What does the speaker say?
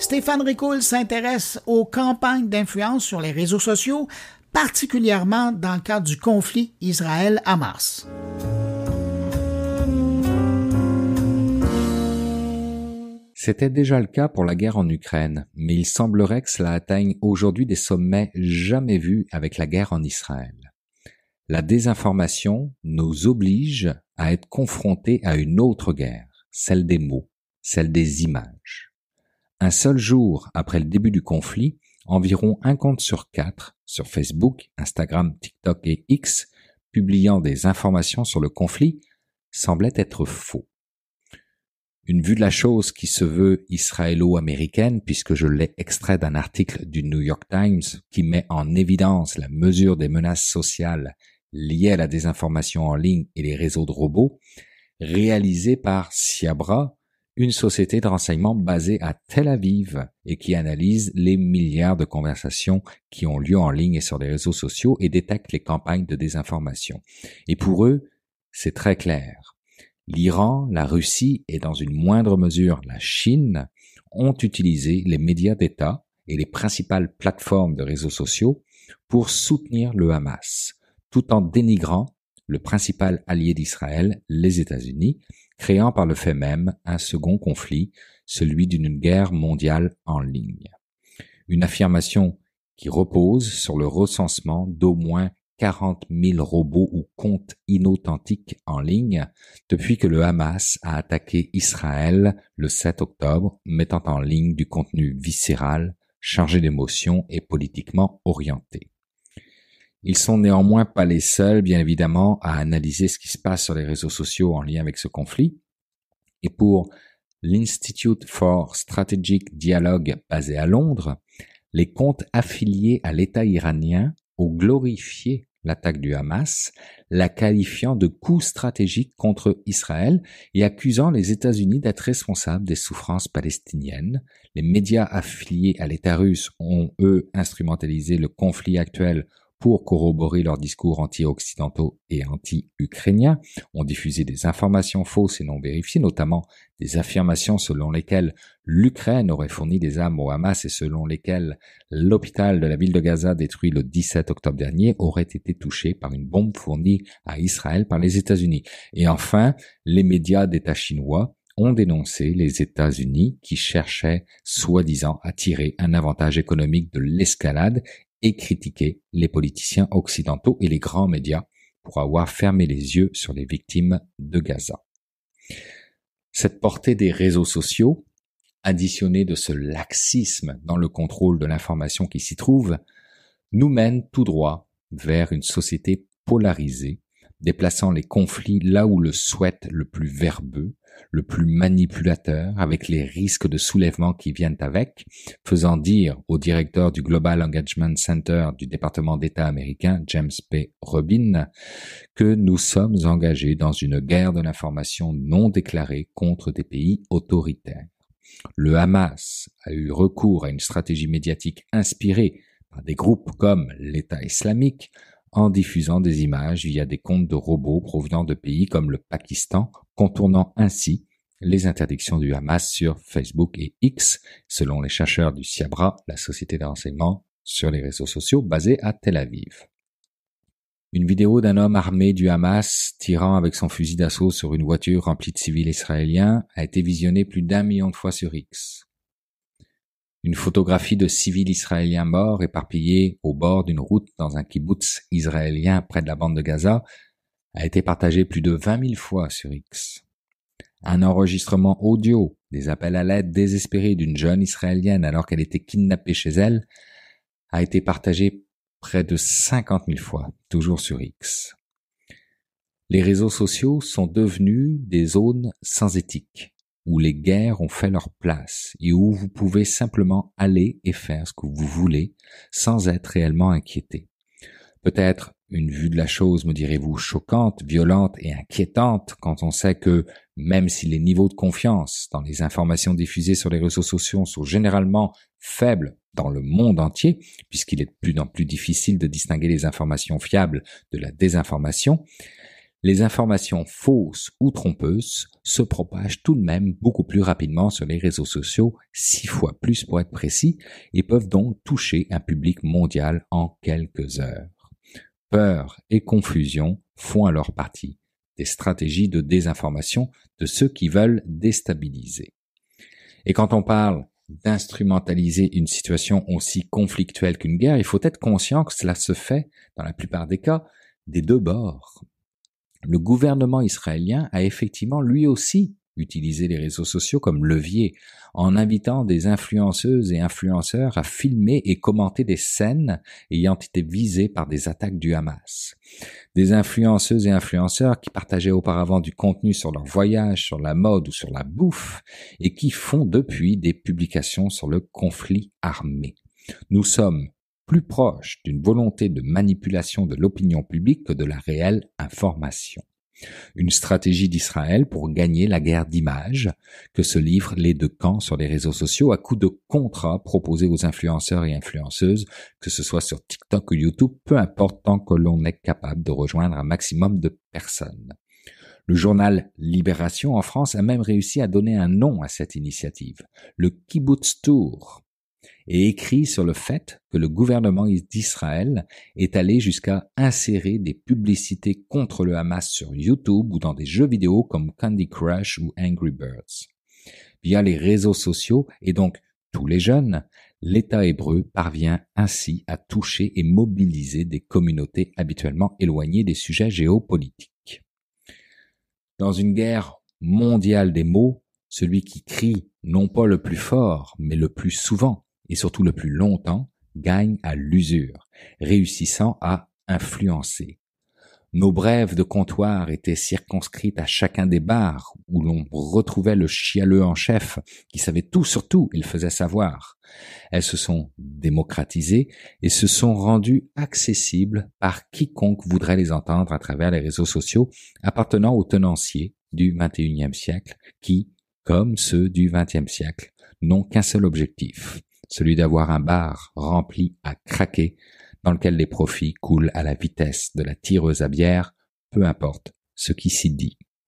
Stéphane Ricoul s'intéresse aux campagnes d'influence sur les réseaux sociaux, particulièrement dans le cadre du conflit Israël-Hamas. C'était déjà le cas pour la guerre en Ukraine, mais il semblerait que cela atteigne aujourd'hui des sommets jamais vus avec la guerre en Israël. La désinformation nous oblige à être confrontés à une autre guerre, celle des mots, celle des images. Un seul jour après le début du conflit, environ un compte sur quatre sur Facebook, Instagram, TikTok et X publiant des informations sur le conflit semblait être faux. Une vue de la chose qui se veut israélo-américaine puisque je l'ai extrait d'un article du New York Times qui met en évidence la mesure des menaces sociales liées à la désinformation en ligne et les réseaux de robots, réalisé par Siabra, une société de renseignement basée à Tel Aviv et qui analyse les milliards de conversations qui ont lieu en ligne et sur les réseaux sociaux et détecte les campagnes de désinformation. Et pour eux, c'est très clair l'Iran, la Russie et dans une moindre mesure la Chine ont utilisé les médias d'État et les principales plateformes de réseaux sociaux pour soutenir le Hamas, tout en dénigrant le principal allié d'Israël, les États-Unis, créant par le fait même un second conflit, celui d'une guerre mondiale en ligne. Une affirmation qui repose sur le recensement d'au moins 40 000 robots ou comptes inauthentiques en ligne depuis que le Hamas a attaqué Israël le 7 octobre, mettant en ligne du contenu viscéral, chargé d'émotions et politiquement orienté. Ils sont néanmoins pas les seuls, bien évidemment, à analyser ce qui se passe sur les réseaux sociaux en lien avec ce conflit. Et pour l'Institute for Strategic Dialogue basé à Londres, les comptes affiliés à l'État iranien ont glorifié l'attaque du Hamas, la qualifiant de coup stratégique contre Israël et accusant les États-Unis d'être responsables des souffrances palestiniennes. Les médias affiliés à l'État russe ont, eux, instrumentalisé le conflit actuel pour corroborer leurs discours anti-occidentaux et anti-ukrainiens, ont diffusé des informations fausses et non vérifiées, notamment des affirmations selon lesquelles l'Ukraine aurait fourni des armes au Hamas et selon lesquelles l'hôpital de la ville de Gaza détruit le 17 octobre dernier aurait été touché par une bombe fournie à Israël par les États-Unis. Et enfin, les médias d'État chinois ont dénoncé les États-Unis qui cherchaient soi-disant à tirer un avantage économique de l'escalade et critiquer les politiciens occidentaux et les grands médias pour avoir fermé les yeux sur les victimes de Gaza. Cette portée des réseaux sociaux, additionnée de ce laxisme dans le contrôle de l'information qui s'y trouve, nous mène tout droit vers une société polarisée, déplaçant les conflits là où le souhaite le plus verbeux, le plus manipulateur, avec les risques de soulèvement qui viennent avec, faisant dire au directeur du Global Engagement Center du département d'État américain, James P. Robin, que nous sommes engagés dans une guerre de l'information non déclarée contre des pays autoritaires. Le Hamas a eu recours à une stratégie médiatique inspirée par des groupes comme l'État islamique en diffusant des images via des comptes de robots provenant de pays comme le Pakistan, contournant ainsi les interdictions du Hamas sur Facebook et X, selon les chercheurs du Siabra, la société de renseignement sur les réseaux sociaux basée à Tel Aviv. Une vidéo d'un homme armé du Hamas tirant avec son fusil d'assaut sur une voiture remplie de civils israéliens a été visionnée plus d'un million de fois sur X. Une photographie de civils israéliens morts éparpillés au bord d'une route dans un kibbutz israélien près de la bande de Gaza a été partagée plus de 20 000 fois sur X. Un enregistrement audio des appels à l'aide désespérés d'une jeune israélienne alors qu'elle était kidnappée chez elle a été partagé près de 50 000 fois, toujours sur X. Les réseaux sociaux sont devenus des zones sans éthique où les guerres ont fait leur place et où vous pouvez simplement aller et faire ce que vous voulez sans être réellement inquiété. Peut-être une vue de la chose, me direz-vous, choquante, violente et inquiétante quand on sait que même si les niveaux de confiance dans les informations diffusées sur les réseaux sociaux sont généralement faibles dans le monde entier, puisqu'il est de plus en plus difficile de distinguer les informations fiables de la désinformation, les informations fausses ou trompeuses se propagent tout de même beaucoup plus rapidement sur les réseaux sociaux, six fois plus pour être précis, et peuvent donc toucher un public mondial en quelques heures. Peur et confusion font alors partie des stratégies de désinformation de ceux qui veulent déstabiliser. Et quand on parle d'instrumentaliser une situation aussi conflictuelle qu'une guerre, il faut être conscient que cela se fait, dans la plupart des cas, des deux bords le gouvernement israélien a effectivement lui aussi utilisé les réseaux sociaux comme levier en invitant des influenceuses et influenceurs à filmer et commenter des scènes ayant été visées par des attaques du Hamas. Des influenceuses et influenceurs qui partageaient auparavant du contenu sur leur voyage, sur la mode ou sur la bouffe et qui font depuis des publications sur le conflit armé. Nous sommes plus proche d'une volonté de manipulation de l'opinion publique que de la réelle information. Une stratégie d'Israël pour gagner la guerre d'image que se livrent les deux camps sur les réseaux sociaux à coup de contrats proposés aux influenceurs et influenceuses, que ce soit sur TikTok ou YouTube, peu importe tant que l'on est capable de rejoindre un maximum de personnes. Le journal Libération en France a même réussi à donner un nom à cette initiative, le Kibbutz Tour, et écrit sur le fait que le gouvernement d'Israël est allé jusqu'à insérer des publicités contre le Hamas sur YouTube ou dans des jeux vidéo comme Candy Crush ou Angry Birds. Via les réseaux sociaux et donc tous les jeunes, l'État hébreu parvient ainsi à toucher et mobiliser des communautés habituellement éloignées des sujets géopolitiques. Dans une guerre mondiale des mots, celui qui crie non pas le plus fort, mais le plus souvent, et surtout le plus longtemps, gagne à l'usure, réussissant à influencer. Nos brèves de comptoir étaient circonscrites à chacun des bars où l'on retrouvait le chialeux en chef qui savait tout sur tout, il faisait savoir. Elles se sont démocratisées et se sont rendues accessibles par quiconque voudrait les entendre à travers les réseaux sociaux appartenant aux tenanciers du XXIe siècle qui, comme ceux du XXe siècle, n'ont qu'un seul objectif, celui d'avoir un bar rempli à craquer, dans lequel les profits coulent à la vitesse de la tireuse à bière, peu importe ce qui s'y dit.